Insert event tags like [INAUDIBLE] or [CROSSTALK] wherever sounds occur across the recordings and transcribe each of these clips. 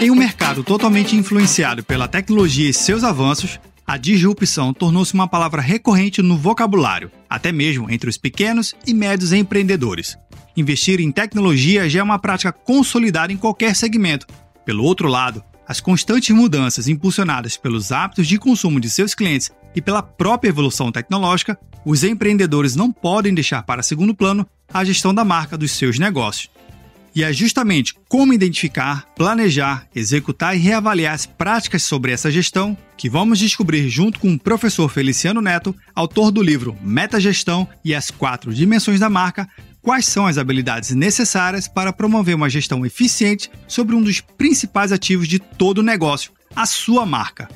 Em um mercado totalmente influenciado pela tecnologia e seus avanços, a disrupção tornou-se uma palavra recorrente no vocabulário, até mesmo entre os pequenos e médios empreendedores. Investir em tecnologia já é uma prática consolidada em qualquer segmento. Pelo outro lado, as constantes mudanças impulsionadas pelos hábitos de consumo de seus clientes e pela própria evolução tecnológica, os empreendedores não podem deixar para segundo plano a gestão da marca dos seus negócios. E é justamente como identificar, planejar, executar e reavaliar as práticas sobre essa gestão que vamos descobrir junto com o professor Feliciano Neto, autor do livro Metagestão e as Quatro Dimensões da Marca, quais são as habilidades necessárias para promover uma gestão eficiente sobre um dos principais ativos de todo o negócio, a sua marca.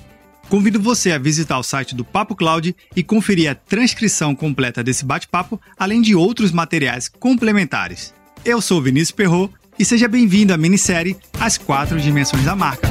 Convido você a visitar o site do Papo Cloud e conferir a transcrição completa desse bate-papo, além de outros materiais complementares. Eu sou Vinícius Perro e seja bem-vindo à minissérie As Quatro Dimensões da Marca.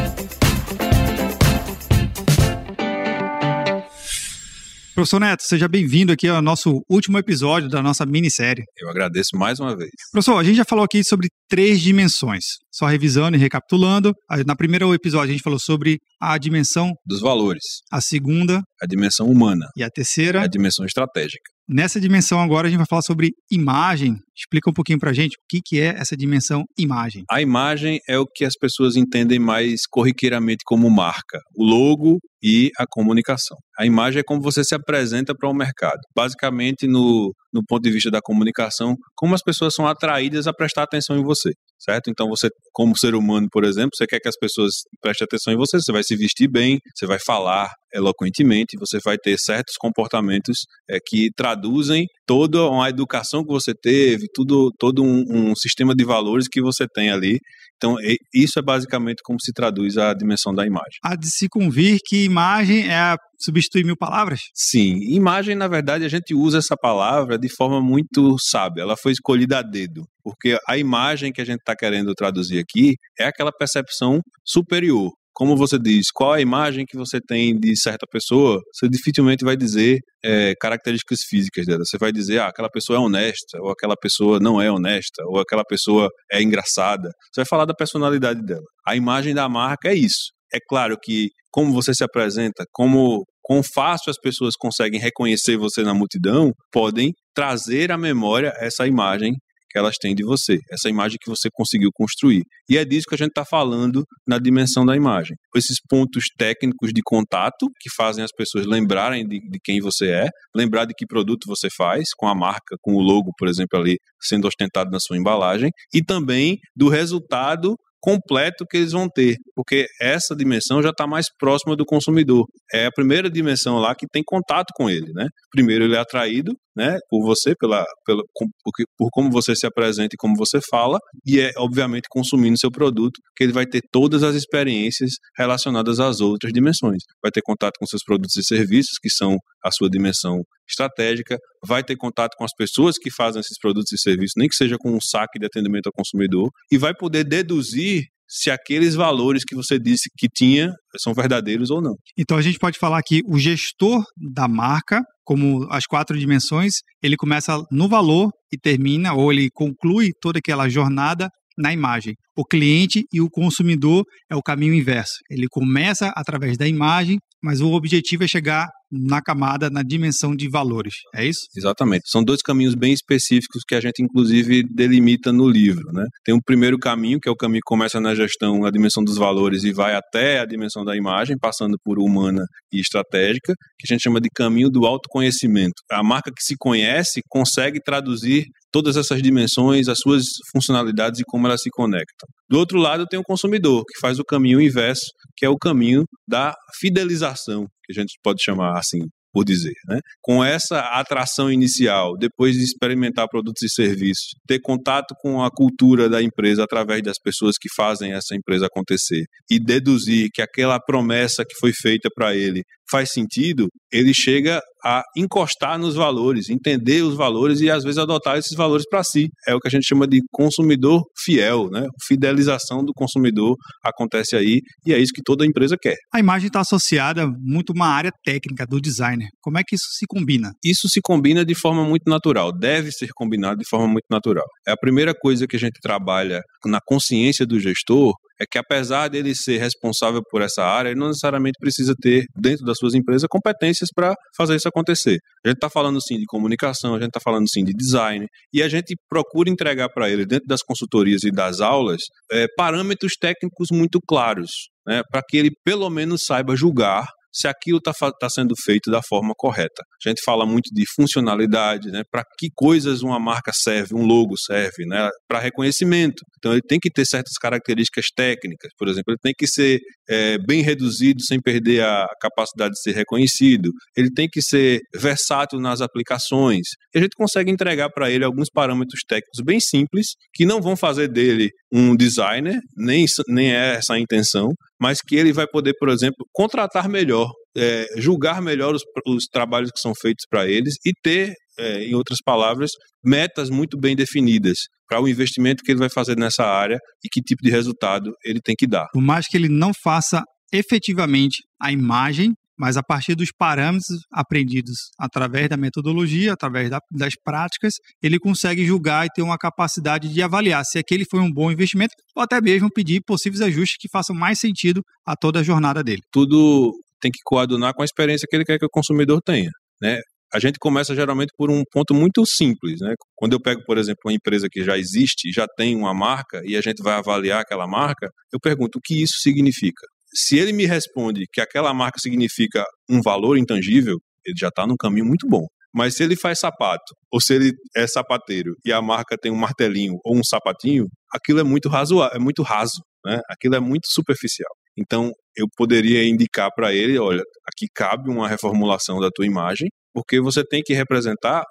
Professor Neto, seja bem-vindo aqui ao nosso último episódio da nossa minissérie. Eu agradeço mais uma vez. Professor, a gente já falou aqui sobre três dimensões. Só revisando e recapitulando, na primeiro episódio a gente falou sobre a dimensão dos valores. A segunda, a dimensão humana. E a terceira, a dimensão estratégica. Nessa dimensão agora a gente vai falar sobre imagem. Explica um pouquinho pra gente o que, que é essa dimensão imagem. A imagem é o que as pessoas entendem mais corriqueiramente como marca. O logo e a comunicação. A imagem é como você se apresenta para o mercado. Basicamente, no, no ponto de vista da comunicação, como as pessoas são atraídas a prestar atenção em você certo? Então você, como ser humano, por exemplo, você quer que as pessoas prestem atenção em você, você vai se vestir bem, você vai falar eloquentemente, você vai ter certos comportamentos é, que traduzem toda uma educação que você teve, tudo, todo um, um sistema de valores que você tem ali. Então, isso é basicamente como se traduz a dimensão da imagem. Há de se convir que imagem é substituir mil palavras? Sim, imagem, na verdade, a gente usa essa palavra de forma muito sábia, ela foi escolhida a dedo, porque a imagem que a gente está querendo traduzir aqui é aquela percepção superior, como você diz, qual a imagem que você tem de certa pessoa, você dificilmente vai dizer é, características físicas dela. Você vai dizer, ah, aquela pessoa é honesta, ou aquela pessoa não é honesta, ou aquela pessoa é engraçada. Você vai falar da personalidade dela. A imagem da marca é isso. É claro que como você se apresenta, como quão fácil as pessoas conseguem reconhecer você na multidão, podem trazer à memória essa imagem elas têm de você, essa imagem que você conseguiu construir. E é disso que a gente está falando na dimensão da imagem. Esses pontos técnicos de contato que fazem as pessoas lembrarem de, de quem você é, lembrar de que produto você faz, com a marca, com o logo, por exemplo, ali sendo ostentado na sua embalagem, e também do resultado completo que eles vão ter, porque essa dimensão já está mais próxima do consumidor. É a primeira dimensão lá que tem contato com ele, né? Primeiro ele é atraído, né, por você, pela, pela por, por como você se apresenta e como você fala, e é obviamente consumindo seu produto que ele vai ter todas as experiências relacionadas às outras dimensões. Vai ter contato com seus produtos e serviços, que são a sua dimensão estratégica, vai ter contato com as pessoas que fazem esses produtos e serviços, nem que seja com um saque de atendimento ao consumidor, e vai poder deduzir se aqueles valores que você disse que tinha são verdadeiros ou não. Então a gente pode falar que o gestor da marca, como as quatro dimensões, ele começa no valor e termina, ou ele conclui toda aquela jornada na imagem. O cliente e o consumidor é o caminho inverso. Ele começa através da imagem, mas o objetivo é chegar na camada, na dimensão de valores. É isso? Exatamente. São dois caminhos bem específicos que a gente, inclusive, delimita no livro. Né? Tem um primeiro caminho, que é o caminho que começa na gestão, na dimensão dos valores e vai até a dimensão da imagem, passando por humana e estratégica, que a gente chama de caminho do autoconhecimento. A marca que se conhece consegue traduzir todas essas dimensões, as suas funcionalidades e como elas se conectam. Do outro lado, tem o consumidor, que faz o caminho inverso, que é o caminho da fidelização, que a gente pode chamar assim, por dizer. Né? Com essa atração inicial, depois de experimentar produtos e serviços, ter contato com a cultura da empresa através das pessoas que fazem essa empresa acontecer e deduzir que aquela promessa que foi feita para ele faz sentido, ele chega a encostar nos valores, entender os valores e às vezes adotar esses valores para si. É o que a gente chama de consumidor fiel, né? Fidelização do consumidor acontece aí e é isso que toda empresa quer. A imagem está associada muito a uma área técnica do designer. Como é que isso se combina? Isso se combina de forma muito natural, deve ser combinado de forma muito natural. É a primeira coisa que a gente trabalha na consciência do gestor é que apesar dele ser responsável por essa área, ele não necessariamente precisa ter dentro das suas empresas competências para fazer isso acontecer. A gente está falando sim de comunicação, a gente está falando sim de design, e a gente procura entregar para ele, dentro das consultorias e das aulas, é, parâmetros técnicos muito claros, né, para que ele pelo menos saiba julgar se aquilo está tá sendo feito da forma correta. A gente fala muito de funcionalidade, né? Para que coisas uma marca serve, um logo serve, né? Para reconhecimento. Então ele tem que ter certas características técnicas, por exemplo, ele tem que ser é, bem reduzido sem perder a capacidade de ser reconhecido. Ele tem que ser versátil nas aplicações. E a gente consegue entregar para ele alguns parâmetros técnicos bem simples que não vão fazer dele um designer, nem, nem é essa a intenção, mas que ele vai poder, por exemplo, contratar melhor, é, julgar melhor os, os, trabalhos que são feitos para eles e ter, é, em outras palavras, metas muito bem definidas para o investimento que ele vai fazer nessa área e que tipo de resultado ele tem que dar. Por mais que ele não faça efetivamente a imagem, mas a partir dos parâmetros aprendidos através da metodologia, através da, das práticas, ele consegue julgar e ter uma capacidade de avaliar se aquele foi um bom investimento ou até mesmo pedir possíveis ajustes que façam mais sentido a toda a jornada dele. Tudo tem que coadunar com a experiência que ele quer que o consumidor tenha, né? A gente começa geralmente por um ponto muito simples, né? Quando eu pego, por exemplo, uma empresa que já existe, já tem uma marca e a gente vai avaliar aquela marca, eu pergunto o que isso significa se ele me responde que aquela marca significa um valor intangível, ele já está num caminho muito bom. Mas se ele faz sapato, ou se ele é sapateiro e a marca tem um martelinho ou um sapatinho, aquilo é muito raso, é muito raso, né? Aquilo é muito superficial. Então, eu poderia indicar para ele, olha, aqui cabe uma reformulação da tua imagem, porque você tem que representar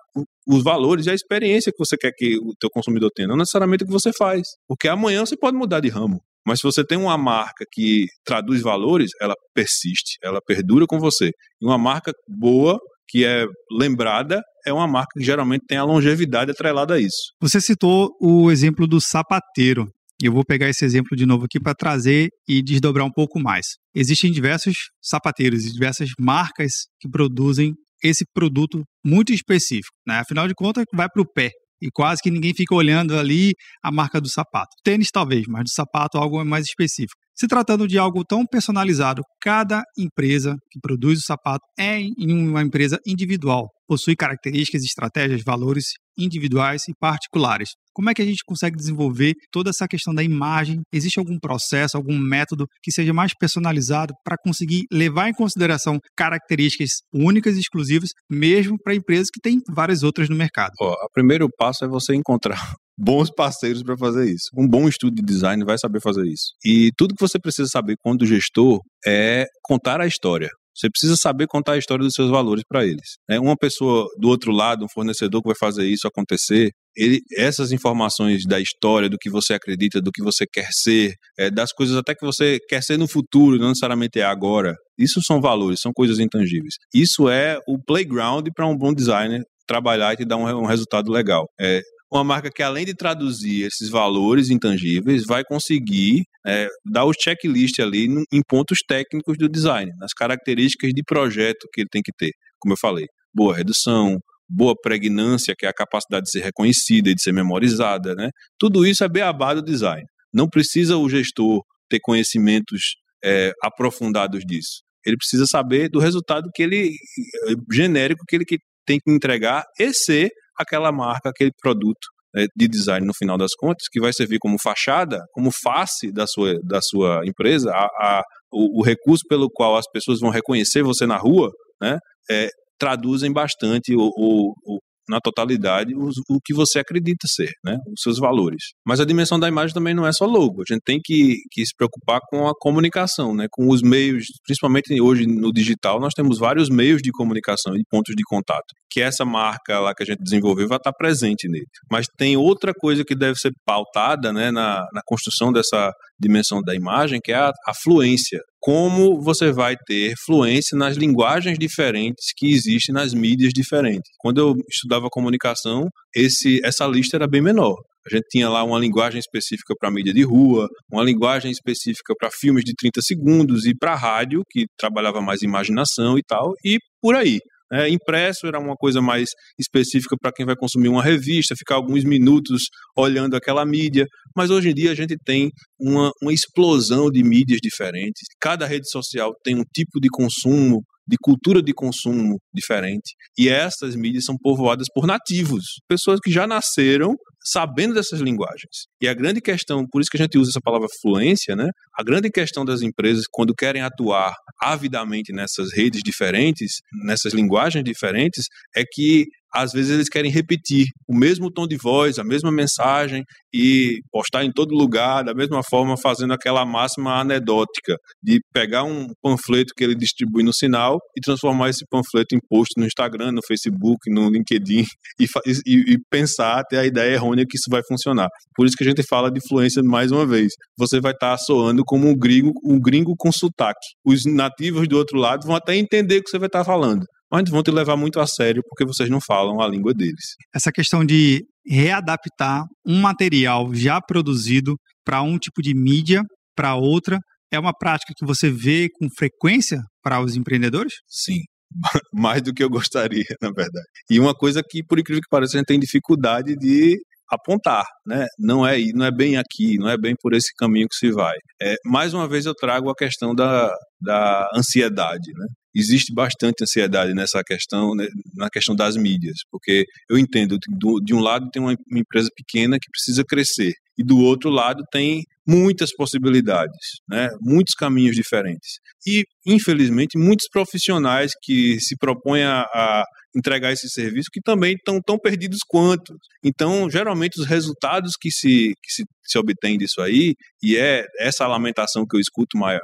os valores e a experiência que você quer que o teu consumidor tenha, não necessariamente o que você faz, porque amanhã você pode mudar de ramo. Mas se você tem uma marca que traduz valores, ela persiste, ela perdura com você. E uma marca boa, que é lembrada, é uma marca que geralmente tem a longevidade atrelada a isso. Você citou o exemplo do sapateiro. Eu vou pegar esse exemplo de novo aqui para trazer e desdobrar um pouco mais. Existem diversos sapateiros e diversas marcas que produzem esse produto muito específico. Né? Afinal de contas, vai para o pé e quase que ninguém fica olhando ali a marca do sapato. Tênis talvez, mas do sapato algo mais específico. Se tratando de algo tão personalizado, cada empresa que produz o sapato é uma empresa individual, possui características, estratégias, valores individuais e particulares. Como é que a gente consegue desenvolver toda essa questão da imagem? Existe algum processo, algum método que seja mais personalizado para conseguir levar em consideração características únicas e exclusivas, mesmo para empresas que têm várias outras no mercado? o primeiro passo é você encontrar bons parceiros para fazer isso. Um bom estudo de design vai saber fazer isso. E tudo que você precisa saber quando gestor é contar a história. Você precisa saber contar a história dos seus valores para eles. É uma pessoa do outro lado, um fornecedor que vai fazer isso acontecer, ele, essas informações da história, do que você acredita, do que você quer ser, é, das coisas até que você quer ser no futuro, não necessariamente é agora. Isso são valores, são coisas intangíveis. Isso é o playground para um bom designer trabalhar e te dar um, um resultado legal. É, uma marca que, além de traduzir esses valores intangíveis, vai conseguir é, dar o checklist ali em pontos técnicos do design, nas características de projeto que ele tem que ter. Como eu falei, boa redução, boa pregnância, que é a capacidade de ser reconhecida e de ser memorizada, né? Tudo isso é beabá do design. Não precisa o gestor ter conhecimentos é, aprofundados disso. Ele precisa saber do resultado que ele genérico que ele tem que entregar e ser aquela marca, aquele produto né, de design no final das contas, que vai servir como fachada, como face da sua, da sua empresa, a, a o, o, recurso pelo qual as pessoas vão reconhecer você na rua, né, é, traduzem bastante o, o, na totalidade o, que você acredita ser, né? os seus valores. Mas a dimensão da imagem também não é só logo, a gente tem que, que se preocupar com a comunicação, né? com os meios, principalmente hoje no digital, nós temos vários meios de comunicação e pontos de contato, que essa marca lá que a gente desenvolveu vai estar presente nele. Mas tem outra coisa que deve ser pautada né, na, na construção dessa dimensão da imagem, que é a, a fluência como você vai ter fluência nas linguagens diferentes que existem nas mídias diferentes. Quando eu estudava comunicação, esse, essa lista era bem menor. A gente tinha lá uma linguagem específica para mídia de rua, uma linguagem específica para filmes de 30 segundos e para rádio, que trabalhava mais imaginação e tal, e por aí. É, impresso era uma coisa mais específica para quem vai consumir uma revista, ficar alguns minutos olhando aquela mídia. Mas hoje em dia a gente tem uma, uma explosão de mídias diferentes. Cada rede social tem um tipo de consumo, de cultura de consumo diferente. E essas mídias são povoadas por nativos, pessoas que já nasceram sabendo dessas linguagens. E a grande questão, por isso que a gente usa essa palavra fluência, né? A grande questão das empresas quando querem atuar avidamente nessas redes diferentes, nessas linguagens diferentes, é que às vezes eles querem repetir o mesmo tom de voz, a mesma mensagem e postar em todo lugar, da mesma forma, fazendo aquela máxima anedótica de pegar um panfleto que ele distribui no sinal e transformar esse panfleto em post no Instagram, no Facebook, no LinkedIn e, e, e pensar, ter a ideia errônea que isso vai funcionar. Por isso que a gente fala de influência mais uma vez. Você vai estar soando como um gringo, um gringo com sotaque. Os nativos do outro lado vão até entender o que você vai estar falando mas vão te levar muito a sério porque vocês não falam a língua deles. Essa questão de readaptar um material já produzido para um tipo de mídia para outra é uma prática que você vê com frequência para os empreendedores? Sim, [LAUGHS] mais do que eu gostaria, [LAUGHS] na verdade. E uma coisa que, por incrível que pareça, a gente tem dificuldade de apontar, né? Não é não é bem aqui, não é bem por esse caminho que se vai. É, mais uma vez eu trago a questão da, da ansiedade, né? Existe bastante ansiedade nessa questão, né, na questão das mídias, porque eu entendo que de um lado tem uma empresa pequena que precisa crescer e do outro lado tem muitas possibilidades, né? muitos caminhos diferentes. E, infelizmente, muitos profissionais que se propõem a, a entregar esse serviço que também estão tão perdidos quanto. Então, geralmente, os resultados que se, que se, se obtém disso aí, e é essa lamentação que eu escuto mais, é,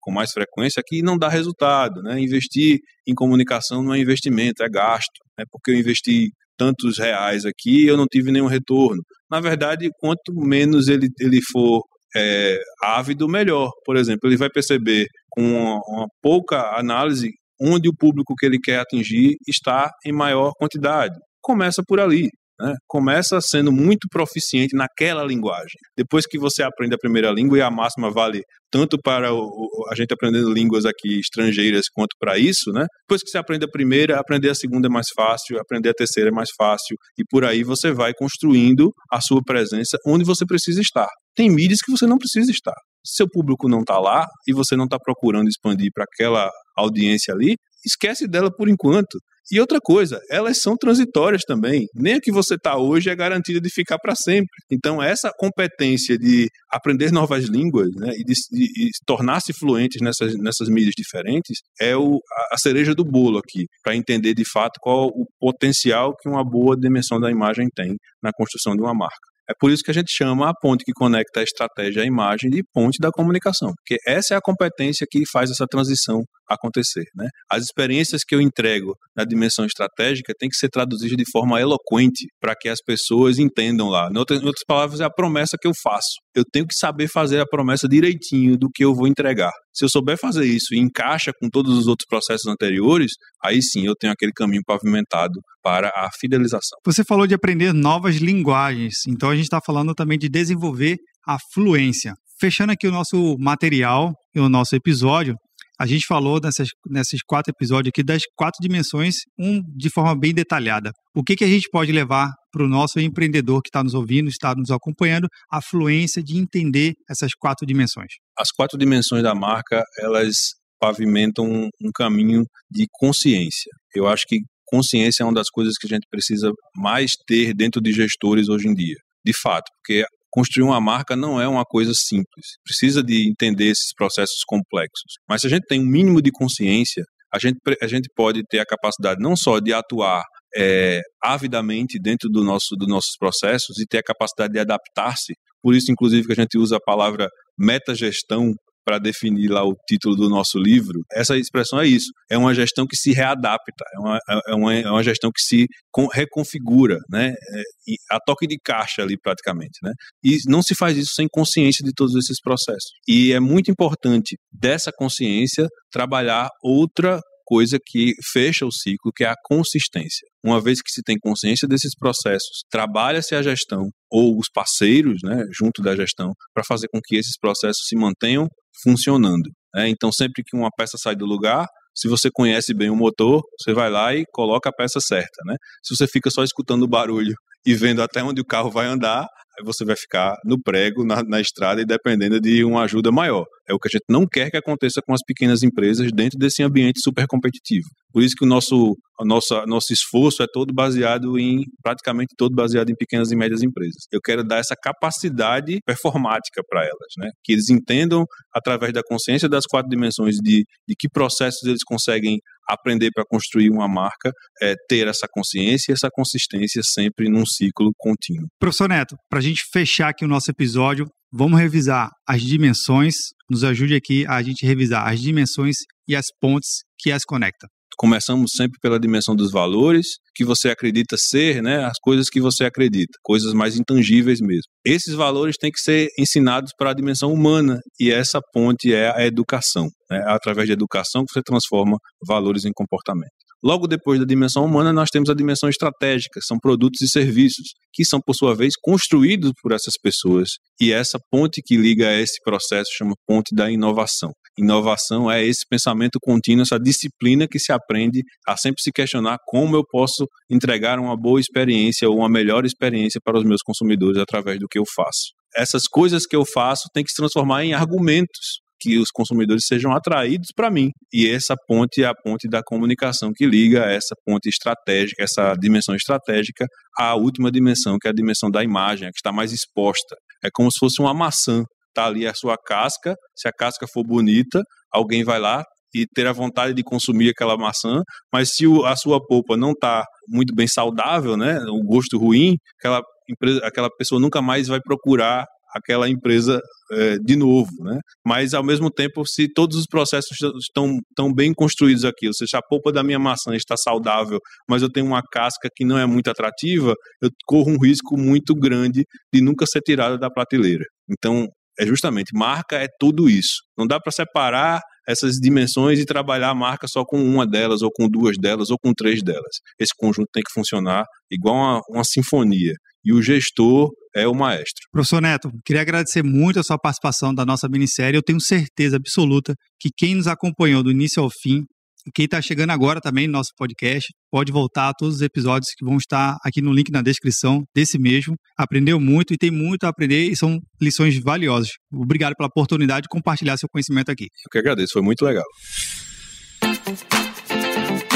com mais frequência, é que não dá resultado. Né? Investir em comunicação não é investimento, é gasto. Né? Porque eu investi tantos reais aqui eu não tive nenhum retorno. Na verdade, quanto menos ele, ele for é, ávido, melhor. Por exemplo, ele vai perceber com uma, uma pouca análise onde o público que ele quer atingir está em maior quantidade. Começa por ali. Né? Começa sendo muito proficiente naquela linguagem. Depois que você aprende a primeira língua, e a máxima vale tanto para o, a gente aprendendo línguas aqui estrangeiras quanto para isso, né? Depois que você aprende a primeira, aprender a segunda é mais fácil, aprender a terceira é mais fácil, e por aí você vai construindo a sua presença onde você precisa estar. Tem mídias que você não precisa estar. Se seu público não está lá e você não está procurando expandir para aquela audiência ali, esquece dela por enquanto. E outra coisa, elas são transitórias também. Nem a que você está hoje é garantida de ficar para sempre. Então, essa competência de aprender novas línguas né, e de, de, tornar-se fluentes nessas, nessas mídias diferentes é o, a cereja do bolo aqui, para entender de fato qual o potencial que uma boa dimensão da imagem tem na construção de uma marca. É por isso que a gente chama a ponte que conecta a estratégia à imagem de ponte da comunicação, porque essa é a competência que faz essa transição acontecer. Né? As experiências que eu entrego na dimensão estratégica têm que ser traduzidas de forma eloquente para que as pessoas entendam lá. Em outras, em outras palavras, é a promessa que eu faço. Eu tenho que saber fazer a promessa direitinho do que eu vou entregar. Se eu souber fazer isso e encaixa com todos os outros processos anteriores, aí sim eu tenho aquele caminho pavimentado para a fidelização. Você falou de aprender novas linguagens, então a gente está falando também de desenvolver a fluência. Fechando aqui o nosso material e o nosso episódio, a gente falou nessas, nesses quatro episódios aqui das quatro dimensões, um de forma bem detalhada. O que, que a gente pode levar para o nosso empreendedor que está nos ouvindo, está nos acompanhando, a fluência de entender essas quatro dimensões? As quatro dimensões da marca, elas pavimentam um, um caminho de consciência. Eu acho que consciência é uma das coisas que a gente precisa mais ter dentro de gestores hoje em dia. De fato, porque construir uma marca não é uma coisa simples. Precisa de entender esses processos complexos. Mas se a gente tem um mínimo de consciência, a gente, a gente pode ter a capacidade não só de atuar é, avidamente dentro do nosso, dos nossos processos e ter a capacidade de adaptar-se. Por isso, inclusive, que a gente usa a palavra metagestão para definir lá o título do nosso livro, essa expressão é isso. É uma gestão que se readapta, é uma, é uma, é uma gestão que se reconfigura, né? É, a toque de caixa ali praticamente, né? E não se faz isso sem consciência de todos esses processos. E é muito importante dessa consciência trabalhar outra coisa que fecha o ciclo, que é a consistência. Uma vez que se tem consciência desses processos, trabalha-se a gestão ou os parceiros, né, junto da gestão, para fazer com que esses processos se mantenham funcionando. Né? Então, sempre que uma peça sai do lugar, se você conhece bem o motor, você vai lá e coloca a peça certa, né? Se você fica só escutando o barulho e vendo até onde o carro vai andar, você vai ficar no prego, na, na, estrada e dependendo de uma ajuda maior. É o que a gente não quer que aconteça com as pequenas empresas dentro desse ambiente super competitivo. Por isso que o nosso, a nossa, nosso esforço é todo baseado em, praticamente todo baseado em pequenas e médias empresas. Eu quero dar essa capacidade performática para elas, né? Que eles entendam, através da consciência das quatro dimensões, de, de que processos eles conseguem aprender para construir uma marca, é, ter essa consciência e essa consistência sempre num ciclo contínuo. Professor Neto, para a gente fechar aqui o nosso episódio, vamos revisar as dimensões, nos ajude aqui a gente revisar as dimensões e as pontes que as conectam. Começamos sempre pela dimensão dos valores, que você acredita ser, né, as coisas que você acredita, coisas mais intangíveis mesmo. Esses valores têm que ser ensinados para a dimensão humana e essa ponte é a educação. É através da educação que você transforma valores em comportamento. Logo depois da dimensão humana, nós temos a dimensão estratégica, são produtos e serviços, que são, por sua vez, construídos por essas pessoas. E essa ponte que liga a esse processo chama ponte da inovação. Inovação é esse pensamento contínuo, essa disciplina que se aprende a sempre se questionar como eu posso entregar uma boa experiência ou uma melhor experiência para os meus consumidores através do que eu faço. Essas coisas que eu faço têm que se transformar em argumentos que os consumidores sejam atraídos para mim. E essa ponte é a ponte da comunicação que liga essa ponte estratégica, essa dimensão estratégica, à última dimensão, que é a dimensão da imagem, que está mais exposta. É como se fosse uma maçã. Está ali a sua casca, se a casca for bonita, alguém vai lá e ter a vontade de consumir aquela maçã, mas se a sua polpa não está muito bem saudável, né, o gosto ruim, aquela, empresa, aquela pessoa nunca mais vai procurar aquela empresa é, de novo, né? Mas ao mesmo tempo, se todos os processos estão tão bem construídos aqui, ou seja, a polpa da minha maçã está saudável, mas eu tenho uma casca que não é muito atrativa, eu corro um risco muito grande de nunca ser tirada da prateleira. Então, é justamente marca é tudo isso. Não dá para separar essas dimensões e trabalhar a marca só com uma delas, ou com duas delas, ou com três delas. Esse conjunto tem que funcionar igual uma, uma sinfonia. E o gestor é o maestro. Professor Neto, queria agradecer muito a sua participação da nossa minissérie. Eu tenho certeza absoluta que quem nos acompanhou do início ao fim e quem está chegando agora também no nosso podcast pode voltar a todos os episódios que vão estar aqui no link na descrição desse mesmo. Aprendeu muito e tem muito a aprender e são lições valiosas. Obrigado pela oportunidade de compartilhar seu conhecimento aqui. Eu que agradeço, foi muito legal.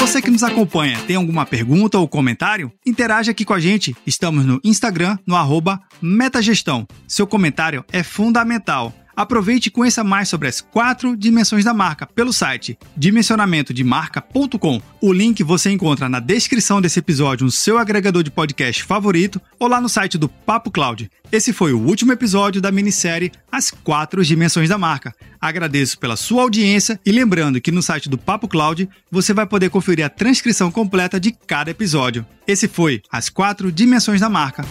Você que nos acompanha, tem alguma pergunta ou comentário? Interaja aqui com a gente. Estamos no Instagram, no arroba Metagestão. Seu comentário é fundamental. Aproveite e conheça mais sobre as quatro dimensões da marca pelo site dimensionamentodemarca.com. O link você encontra na descrição desse episódio no seu agregador de podcast favorito ou lá no site do Papo Cloud. Esse foi o último episódio da minissérie As Quatro Dimensões da Marca. Agradeço pela sua audiência e lembrando que no site do Papo Cloud você vai poder conferir a transcrição completa de cada episódio. Esse foi As Quatro Dimensões da Marca